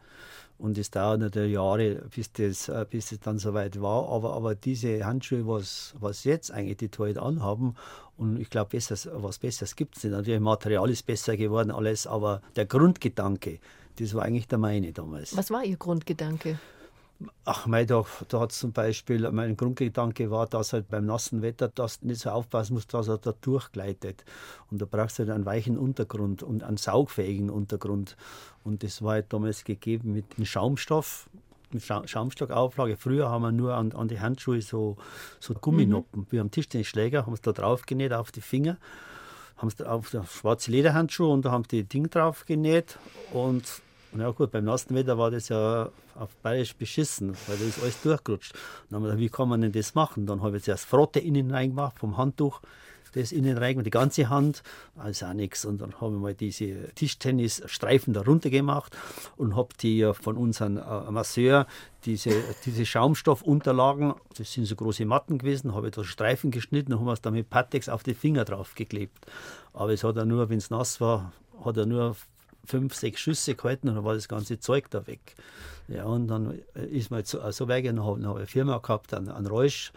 S2: Und es dauert natürlich Jahre, bis das, äh, bis das dann soweit war. Aber, aber diese Handschuhe, was, was jetzt eigentlich die Torhüter anhaben, und ich glaube, was Besseres gibt es nicht. Natürlich, Material ist besser geworden, alles, aber der Grundgedanke, das war eigentlich der meine damals.
S5: Was war Ihr Grundgedanke?
S2: Ach, mein, da, hat zum Beispiel, mein Grundgedanke war, dass halt beim nassen Wetter das nicht so aufpassen muss, dass er da durchgleitet. Und da brauchst du halt einen weichen Untergrund und einen saugfähigen Untergrund. Und das war halt damals gegeben mit dem Schaumstoff, mit Schaumstockauflage. Früher haben wir nur an, an die Handschuhe so, so Gumminoppen, mhm. wie am Tischtennisschläger, haben es da drauf genäht auf die Finger haben es auf schwarze Lederhandschuhe und da haben die Ding drauf genäht und ja gut, beim nassen Wetter war das ja auf Bayerisch beschissen, weil da ist alles durchgerutscht. dann haben wir gedacht, wie kann man denn das machen? Dann habe ich zuerst Frotte innen reingemacht vom Handtuch, das innen reingemacht, die ganze Hand, also auch nichts. Und dann habe ich mal diese Tischtennisstreifen da runter gemacht und habe die von unserem äh, Masseur diese, diese Schaumstoffunterlagen, das sind so große Matten gewesen, habe ich da Streifen geschnitten und haben es dann mit Patex auf die Finger drauf geklebt. Aber es hat er nur, wenn es nass war, hat er nur fünf, sechs Schüsse gehalten und dann war das ganze Zeug da weg. Ja, und dann ist man so, so weggegangen, dann habe ich eine Firma gehabt, einen, einen Räusch.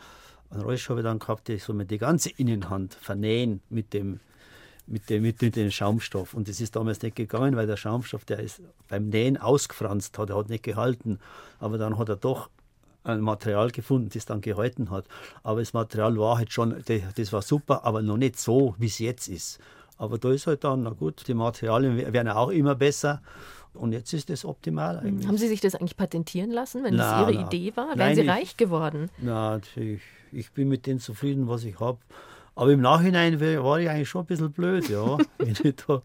S2: Einen Räusch habe ich dann gehabt, die so mit die ganze Innenhand vernähen mit dem, mit dem, mit dem Schaumstoff. Und das ist damals nicht gegangen, weil der Schaumstoff, der ist beim Nähen ausgefranst hat, er hat nicht gehalten. Aber dann hat er doch ein Material gefunden, das dann gehalten hat. Aber das Material war halt schon, das war super, aber noch nicht so, wie es jetzt ist. Aber da ist halt dann, na gut, die Materialien werden auch immer besser. Und jetzt ist das optimal
S5: hm. eigentlich. Haben Sie sich das eigentlich patentieren lassen, wenn na, das Ihre na. Idee war? Wären Nein, Sie ich, reich geworden?
S2: Na, ich, ich bin mit dem zufrieden, was ich habe. Aber im Nachhinein war ich eigentlich schon ein bisschen blöd, ja. [LAUGHS]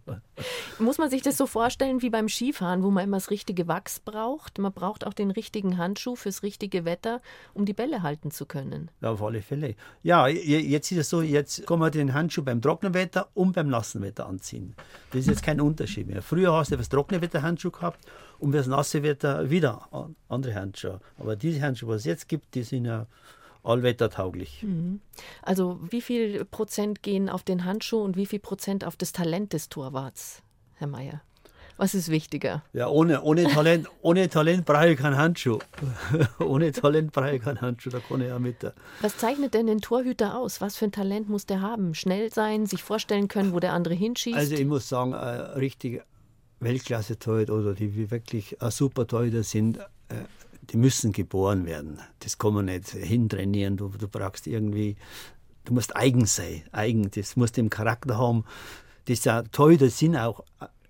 S5: Muss man sich das so vorstellen wie beim Skifahren, wo man immer das richtige Wachs braucht? Man braucht auch den richtigen Handschuh fürs richtige Wetter, um die Bälle halten zu können.
S2: Ja, auf alle Fälle. Ja, jetzt ist es so, jetzt kann man den Handschuh beim trockenen Wetter und beim nassen Wetter anziehen. Das ist jetzt kein Unterschied mehr. Früher hast du fürs trockene Wetter Handschuh gehabt und fürs nasse Wetter wieder andere Handschuhe. Aber diese Handschuhe, was es jetzt gibt, die sind ja allwettertauglich. Mhm.
S5: Also wie viel Prozent gehen auf den Handschuh und wie viel Prozent auf das Talent des Torwarts, Herr Mayer? Was ist wichtiger?
S2: Ja, ohne, ohne Talent, [LAUGHS] ohne Talent brauche ich keinen Handschuh. [LAUGHS] ohne Talent brauche ich keinen Handschuh, da kann ich ja mit.
S5: Was zeichnet denn den Torhüter aus? Was für ein Talent muss der haben? Schnell sein, sich vorstellen können, wo der andere hinschießt?
S2: Also ich muss sagen, richtig Weltklasse-Torhüter oder die wirklich super Torhüter sind, äh, die müssen geboren werden. Das kann man nicht hintrainieren. Du, du brauchst irgendwie, du musst eigen sein. Eigen, das musst du im Charakter haben. Das ist ja toll, das sind auch,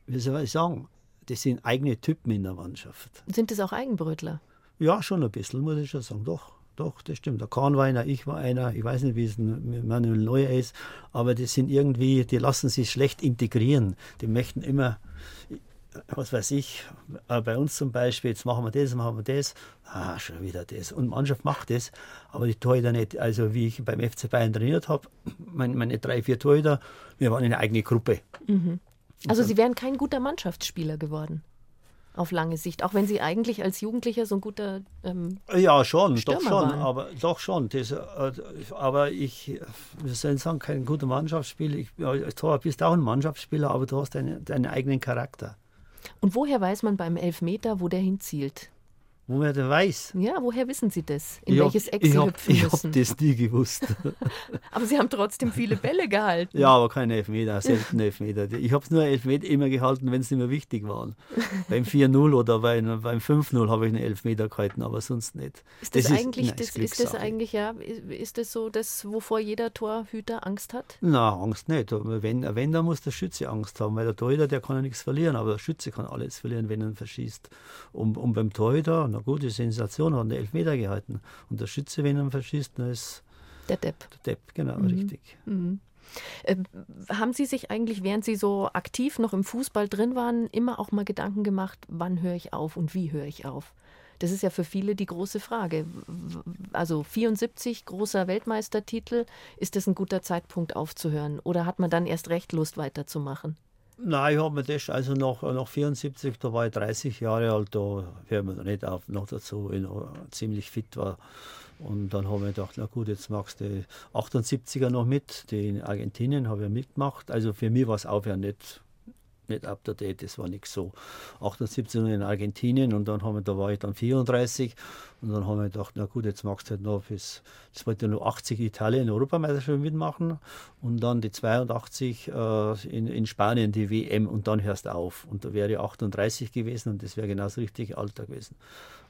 S2: wie soll ich sagen, das sind eigene Typen in der Mannschaft.
S5: Sind das auch Eigenbrötler?
S2: Ja, schon ein bisschen, muss ich schon sagen. Doch, doch, das stimmt. Der Kahn war einer, ich war einer. Ich weiß nicht, wie es mit Manuel Neuer ist, aber die sind irgendwie, die lassen sich schlecht integrieren. Die möchten immer, was weiß ich, äh, bei uns zum Beispiel, jetzt machen wir das, machen wir das, ah, schon wieder das. Und die Mannschaft macht das, aber die Torhüter nicht. Also wie ich beim FC Bayern trainiert habe, meine, meine drei, vier Torhüter, wir waren eine eigene Gruppe.
S5: Mhm. Also Sie wären kein guter Mannschaftsspieler geworden? Auf lange Sicht, auch wenn Sie eigentlich als Jugendlicher so ein guter ähm,
S2: Ja, schon,
S5: Stürmer
S2: doch schon,
S5: waren.
S2: aber doch schon. Das, äh, aber ich, wir sollen sagen, kein guter Mannschaftsspieler. Ich, als Tor bist auch ein Mannschaftsspieler, aber du hast deine, deinen eigenen Charakter.
S5: Und woher weiß man beim Elfmeter, wo der hinzielt?
S2: Woher der weiß?
S5: Ja, woher wissen Sie das? In ich welches Eck Sie hüpfen
S2: ich habe das nie gewusst. [LAUGHS]
S5: aber Sie haben trotzdem viele Bälle gehalten.
S2: Ja, aber keine Elfmeter, selten Elfmeter. Ich habe es nur Elfmeter immer gehalten, wenn es nicht mehr wichtig waren. [LAUGHS] beim 4-0 oder beim, beim 5-0 habe ich einen Elfmeter gehalten, aber sonst nicht.
S5: Ist das, das eigentlich, ist, nein, das, ist das eigentlich, ja, ist das so das, wovor jeder Torhüter Angst hat?
S2: Na, Angst nicht. Wenn, wenn, dann muss der Schütze Angst haben, weil der Torhüter, der kann ja nichts verlieren, aber der Schütze kann alles verlieren, wenn er verschießt. Und, und beim Torhüter, na gut, die Sensation, hat einen Elfmeter gehalten. Und der Schütze, wenn er verschießt, dann ist
S5: der Depp.
S2: Der Depp, genau, mhm. richtig.
S5: Mhm. Äh, haben Sie sich eigentlich, während Sie so aktiv noch im Fußball drin waren, immer auch mal Gedanken gemacht, wann höre ich auf und wie höre ich auf? Das ist ja für viele die große Frage. Also 74 großer Weltmeistertitel, ist das ein guter Zeitpunkt aufzuhören? Oder hat man dann erst recht Lust weiterzumachen?
S2: Nein, ich habe mir das, also nach, nach 74, da war ich 30 Jahre alt, da hört man nicht auf, noch dazu, ich noch ziemlich fit war. Und dann habe ich gedacht, na gut, jetzt machst du die 78er noch mit, die in Argentinien habe ich mitgemacht. Also für mich war es aufhören nicht, nicht up to date, das war nichts so. 78 in Argentinien und dann haben wir, da war ich dann 34 und dann haben wir gedacht, na gut, jetzt machst du halt noch bis, das wollte nur 80 Italien Europameisterschaft mitmachen und dann die 82 äh, in, in Spanien die WM und dann hörst du auf. Und da wäre ich 38 gewesen und das wäre genau das richtige Alter gewesen.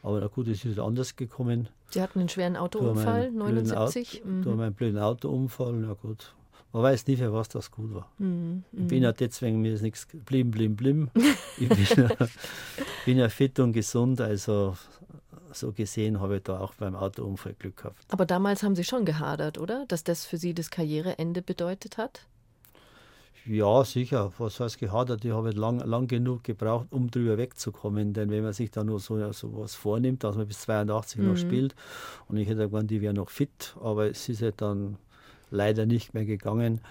S2: Aber na gut, es ist anders gekommen.
S5: Sie hatten einen schweren Autounfall, 79.
S2: Auto, mhm. Da einen blöden Autounfall, na gut. Man weiß nie, für was das gut war. Mhm. Ich bin ja deswegen, mir ist nichts blim, blim, blim. ich bin ja, [LAUGHS] bin ja fit und gesund, also so gesehen habe ich da auch beim Autounfall Glück gehabt.
S5: Aber damals haben Sie schon gehadert, oder? Dass das für Sie das Karriereende bedeutet hat?
S2: Ja, sicher. Was heißt gehadert? Ich habe lang, lang genug gebraucht, um drüber wegzukommen. Denn wenn man sich da nur so, so was vornimmt, dass man bis 82 mhm. noch spielt, und ich hätte gemeint, die wäre noch fit, aber es ist halt dann leider nicht mehr gegangen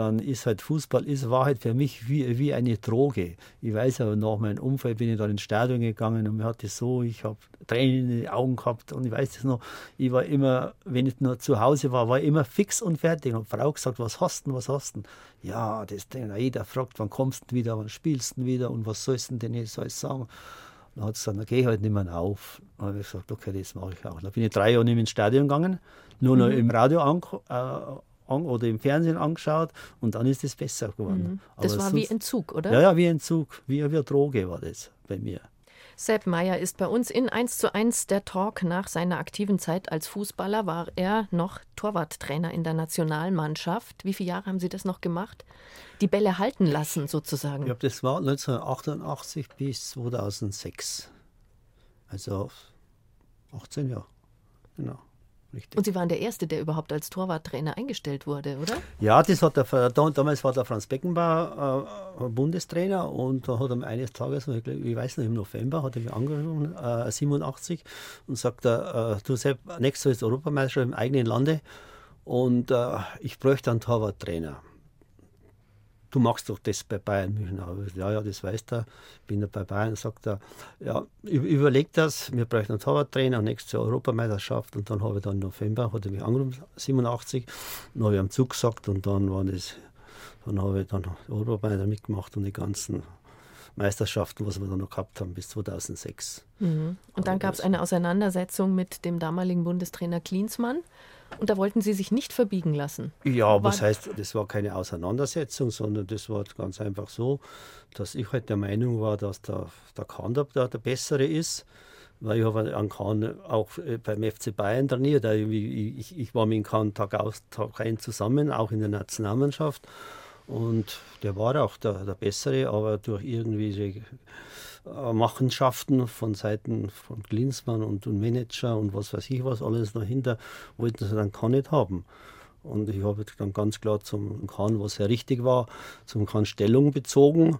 S2: dann ist halt Fußball, ist, war halt für mich wie, wie eine Droge. Ich weiß aber nach meinem Unfall bin ich dann ins Stadion gegangen und mir hat es so, ich habe Tränen in den Augen gehabt und ich weiß das noch, ich war immer, wenn ich nur zu Hause war, war ich immer fix und fertig. Und Frau gesagt, was hast du, was hast du? Ja, das, jeder fragt, wann kommst du wieder, wann spielst du wieder und was sollst du denn jetzt alles sagen? Dann hat sie gesagt, dann gehe ich halt nicht mehr auf. Dann habe ich gesagt, okay, das mache ich auch. Dann bin ich drei Jahre nicht mehr ins Stadion gegangen, nur noch mhm. im Radio an, äh, oder im Fernsehen angeschaut und dann ist es besser geworden.
S5: Mhm. Das war sonst, wie Entzug, oder?
S2: Ja, ja, wie Entzug, wie eine Droge war das bei mir.
S5: Sepp Meyer ist bei uns in 1 zu 1 der Talk. Nach seiner aktiven Zeit als Fußballer war er noch Torwarttrainer in der Nationalmannschaft. Wie viele Jahre haben Sie das noch gemacht? Die Bälle halten lassen sozusagen.
S2: Ja, das war 1988 bis 2006. Also 18 Jahre, genau.
S5: Richtig. Und Sie waren der Erste, der überhaupt als Torwarttrainer eingestellt wurde, oder?
S2: Ja, das hat der, damals war der Franz Beckenbauer äh, Bundestrainer und da hat er eines Tages, ich, weiß noch im November, hat er mich angerufen, äh, 87, und sagt äh, du Sepp, nächstes Jahr ist Europameister im eigenen Lande und äh, ich bräuchte einen Torwarttrainer du machst doch das bei Bayern München. Ja, ja, das weiß er. Bin da bei Bayern, sagt er, ja, überleg das, wir brauchen einen Torwarttrainer, nächste Europameisterschaft. Und dann habe ich dann im November, hat er mich angerufen, 87, dann habe ich am Zug gesagt und dann war das, dann habe ich dann Europameister mitgemacht und die ganzen Meisterschaften, was wir dann noch gehabt haben, bis 2006.
S5: Mhm. Und dann gab es eine Auseinandersetzung mit dem damaligen Bundestrainer Klinsmann. Und da wollten Sie sich nicht verbiegen lassen.
S2: Ja, was heißt, das war keine Auseinandersetzung, sondern das war ganz einfach so, dass ich halt der Meinung war, dass der, der Kahn der, der Bessere ist. Weil ich habe einen Kahn auch äh, beim FC Bayern trainiert. Ich, ich, ich war mit dem Kahn Tag aus, Tag ein zusammen, auch in der Nationalmannschaft. Und der war auch der, der Bessere, aber durch irgendwie äh, Machenschaften von Seiten von Klinsmann und, und Manager und was weiß ich was alles dahinter, wollten sie dann Kahn nicht haben. Und ich habe dann ganz klar zum Kahn, was ja richtig war, zum Kahn Stellung bezogen.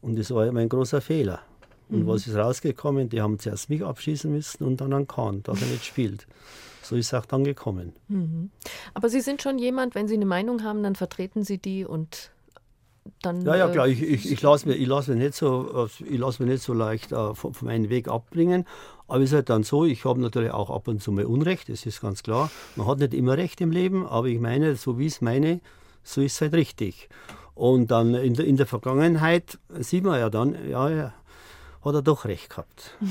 S2: Und das war ja mein großer Fehler. Und mhm. was ist rausgekommen? Die haben zuerst mich abschießen müssen und dann an Kahn, dass er nicht spielt. So ist es auch dann gekommen.
S5: Mhm. Aber Sie sind schon jemand, wenn Sie eine Meinung haben, dann vertreten Sie die und dann.
S2: Ja, ja, klar. Äh, ich, ich, ich lasse mich, lass mich, nicht so, lass mich nicht so leicht äh, von, von meinem Weg abbringen. Aber es ist halt dann so, ich habe natürlich auch ab und zu mal Unrecht, das ist ganz klar. Man hat nicht immer Recht im Leben, aber ich meine, so wie ich es meine, so ist es halt richtig. Und dann in der, in der Vergangenheit sieht man ja dann, ja, ja hat er doch recht gehabt. [LAUGHS]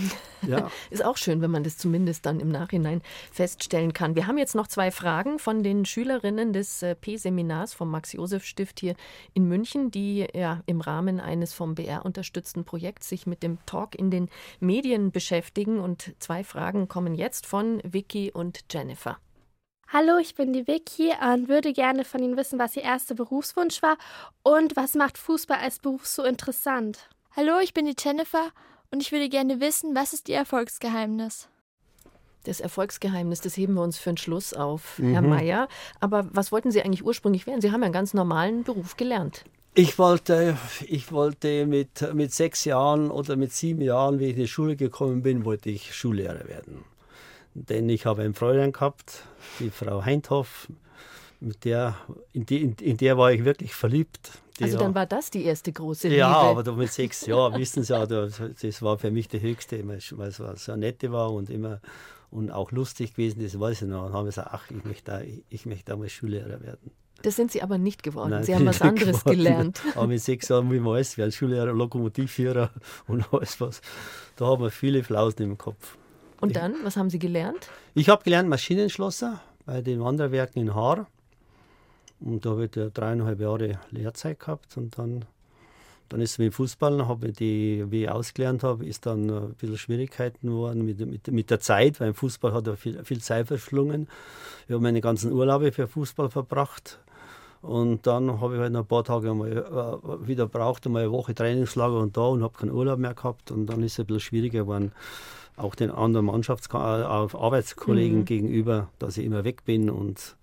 S5: Ja. Ist auch schön, wenn man das zumindest dann im Nachhinein feststellen kann. Wir haben jetzt noch zwei Fragen von den Schülerinnen des äh, P-Seminars vom Max-Josef-Stift hier in München, die ja im Rahmen eines vom BR unterstützten Projekts sich mit dem Talk in den Medien beschäftigen. Und zwei Fragen kommen jetzt von Vicky und Jennifer.
S8: Hallo, ich bin die Vicky und würde gerne von Ihnen wissen, was Ihr erster Berufswunsch war und was macht Fußball als Beruf so interessant?
S9: Hallo, ich bin die Jennifer und ich würde gerne wissen, was ist Ihr Erfolgsgeheimnis?
S5: Das Erfolgsgeheimnis, das heben wir uns für den Schluss auf, mhm. Herr Mayer. Aber was wollten Sie eigentlich ursprünglich werden? Sie haben ja einen ganz normalen Beruf gelernt.
S2: Ich wollte, ich wollte mit, mit sechs Jahren oder mit sieben Jahren, wie ich in die Schule gekommen bin, wollte ich Schullehrer werden. Denn ich habe ein Fräulein gehabt, die Frau Heinthoff, mit der, in, die, in, in der war ich wirklich verliebt.
S5: Also dann war das die erste große Liebe.
S2: Ja, aber mit sechs Jahren, wissen Sie ja, das war für mich der höchste, weil es so nette war und immer und auch lustig gewesen, das weiß ich noch. Und haben wir gesagt, ach, ich möchte da, ich möchte da mal Schullehrer werden.
S5: Das sind Sie aber nicht geworden. Nein, Sie haben was anderes geworden. gelernt. [LAUGHS]
S2: Aber mit sechs Jahren wie man alles werden, Schullehrer, Lokomotivführer und alles was. Da haben wir viele Flausen im Kopf.
S5: Und dann, was haben Sie gelernt?
S2: Ich habe gelernt Maschinenschlosser bei den Wanderwerken in Haar. Und da habe ich dreieinhalb Jahre Lehrzeit gehabt und dann dann ist es mit dem Fußball, habe die, wie ich ausgelernt habe, ist dann ein bisschen Schwierigkeiten geworden mit, mit, mit der Zeit, weil im Fußball hat er viel, viel Zeit verschlungen. Ich habe meine ganzen Urlaube für Fußball verbracht. Und dann habe ich halt noch ein paar Tage mal, äh, wieder braucht, einmal eine Woche Trainingslager und da und habe keinen Urlaub mehr gehabt. Und dann ist es ein bisschen schwieriger geworden, auch den anderen Mannschafts äh, Arbeitskollegen mhm. gegenüber, dass ich immer weg bin. Und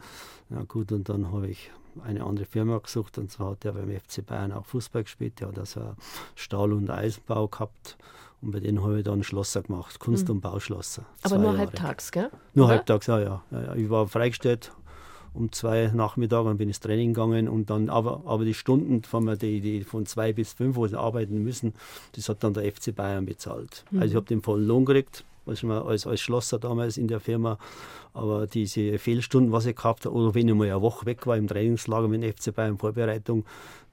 S2: ja gut, und dann habe ich eine andere Firma gesucht und zwar hat er beim FC Bayern auch Fußball gespielt. Der hat also Stahl- und Eisenbau gehabt und bei denen habe ich dann Schlosser gemacht, Kunst- mhm. und Bauschlosser.
S5: Aber nur Jahre. halbtags, gell?
S2: Nur Oder? halbtags, ja, ja, ja. Ich war freigestellt um zwei Nachmittag und bin ins Training gegangen und dann aber, aber die Stunden von, die, die von zwei bis fünf, wo sie arbeiten müssen, das hat dann der FC Bayern bezahlt. Mhm. Also ich habe den vollen Lohn gekriegt als, als Schlosser damals in der Firma. Aber diese Fehlstunden, was ich gehabt habe, oder wenn ich mal eine Woche weg war im Trainingslager mit dem FC Bayern Vorbereitung,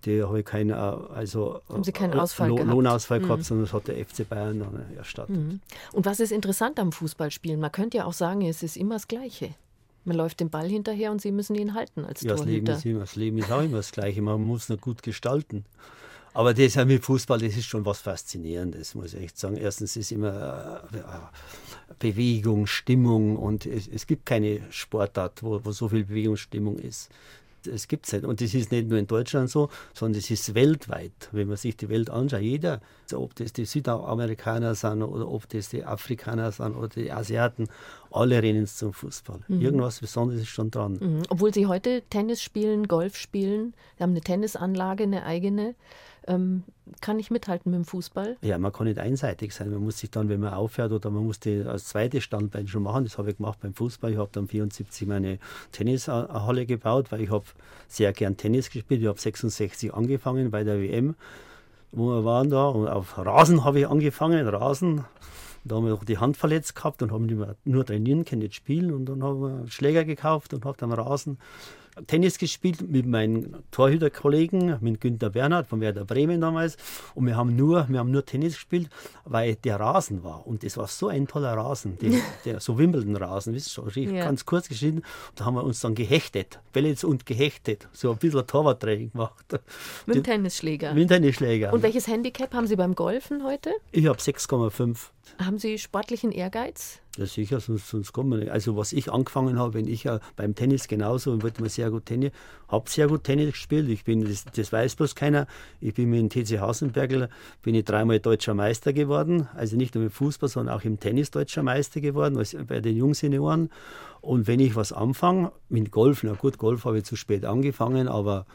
S2: die habe ich keinen, also,
S5: Haben Sie keinen Ausfall Lohn,
S2: gehabt? Lohnausfall mhm. gehabt, sondern das hat der FC Bayern dann erstattet. Mhm.
S5: Und was ist interessant am Fußballspielen? Man könnte ja auch sagen, es ist immer das Gleiche. Man läuft den Ball hinterher und Sie müssen ihn halten als ja,
S2: Torhüter. Das Leben, ist immer, das Leben ist auch immer das Gleiche. Man muss ihn gut gestalten. Aber das ja mit Fußball, das ist schon was Faszinierendes, muss ich echt sagen. Erstens ist immer äh, Bewegung, Stimmung und es, es, gibt keine Sportart, wo, wo so viel Bewegung, Stimmung ist. Es gibt es nicht. Und das ist nicht nur in Deutschland so, sondern es ist weltweit. Wenn man sich die Welt anschaut, jeder, ob das die Südamerikaner sind oder ob das die Afrikaner sind oder die Asiaten, alle rennen zum Fußball. Mhm. Irgendwas Besonderes ist schon dran.
S5: Mhm. Obwohl sie heute Tennis spielen, Golf spielen, sie haben eine Tennisanlage, eine eigene. Ähm, kann ich mithalten mit dem Fußball?
S2: Ja, man kann nicht einseitig sein. Man muss sich dann, wenn man aufhört, oder man muss die als zweites Standbein schon machen. Das habe ich gemacht beim Fußball. Ich habe dann 74 meine Tennishalle gebaut, weil ich habe sehr gern Tennis gespielt. Ich habe 66 angefangen bei der WM, wo wir waren da. Und auf Rasen habe ich angefangen. Rasen. Da haben wir auch die Hand verletzt gehabt und haben nur trainieren können, nicht spielen. Und dann haben wir einen Schläger gekauft und habe dann Rasen Tennis gespielt mit meinen Torhüterkollegen, mit Günter Bernhard von Werder Bremen damals. Und wir haben nur, wir haben nur Tennis gespielt, weil der Rasen war. Und das war so ein toller Rasen, der, [LAUGHS] der so Wimbledon-Rasen, wisst ihr, schon, ja. ganz kurz geschnitten. Da haben wir uns dann gehechtet, Bälle und gehechtet, so ein bisschen Torwarttraining gemacht.
S5: Mit dem Tennisschläger.
S2: Mit dem Tennisschläger.
S5: Und welches Handicap haben Sie beim Golfen heute?
S2: Ich habe 6,5.
S5: Haben Sie sportlichen Ehrgeiz?
S2: Ja, sicher, sonst, sonst kommt man nicht. Also, was ich angefangen habe, wenn ich ja beim Tennis genauso, und wollte mal sehr gut Tennis, habe sehr gut Tennis gespielt. Ich bin, das, das weiß bloß keiner, ich bin mit dem TC Hausenbergl, bin ich dreimal deutscher Meister geworden. Also nicht nur im Fußball, sondern auch im Tennis deutscher Meister geworden, also bei den Jungsenioren. Und wenn ich was anfange, mit Golf, na gut, Golf habe ich zu spät angefangen, aber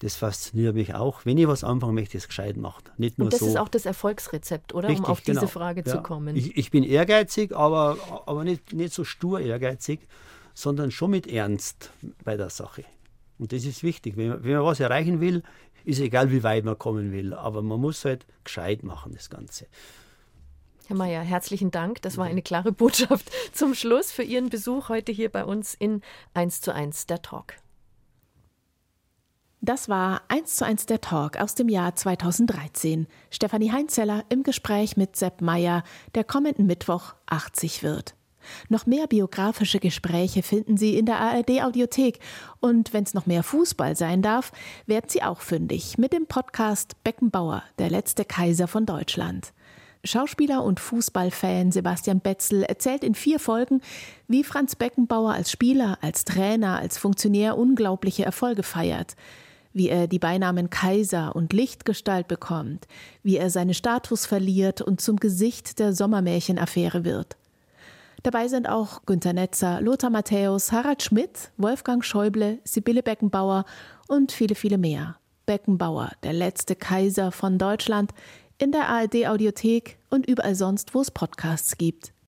S2: das fasziniert mich auch. Wenn ich was anfange, möchte ich es gescheit machen. Nicht nur
S5: Und das
S2: so.
S5: ist auch das Erfolgsrezept, oder? Richtig, um auf diese genau. Frage ja. zu kommen.
S2: Ich, ich, bin ehrgeizig, aber, aber nicht, nicht so stur ehrgeizig, sondern schon mit Ernst bei der Sache. Und das ist wichtig. Wenn man, wenn man was erreichen will, ist egal, wie weit man kommen will. Aber man muss halt gescheit machen, das Ganze.
S5: Herr Mayer, herzlichen Dank. Das war eine klare Botschaft [LAUGHS] zum Schluss für Ihren Besuch heute hier bei uns in 1 zu 1 der Talk.
S1: Das war 1 zu 1 der Talk aus dem Jahr 2013. Stefanie Heinzeller im Gespräch mit Sepp Meyer, der kommenden Mittwoch 80 wird. Noch mehr biografische Gespräche finden Sie in der ARD Audiothek. Und wenn es noch mehr Fußball sein darf, werden Sie auch fündig mit dem Podcast Beckenbauer, der letzte Kaiser von Deutschland. Schauspieler und Fußballfan Sebastian Betzel erzählt in vier Folgen, wie Franz Beckenbauer als Spieler, als Trainer, als Funktionär unglaubliche Erfolge feiert wie er die Beinamen Kaiser und Lichtgestalt bekommt, wie er seinen Status verliert und zum Gesicht der Sommermärchenaffäre wird. Dabei sind auch Günter Netzer, Lothar Matthäus, Harald Schmidt, Wolfgang Schäuble, Sibylle Beckenbauer und viele, viele mehr. Beckenbauer, der letzte Kaiser von Deutschland, in der ARD Audiothek und überall sonst, wo es Podcasts gibt.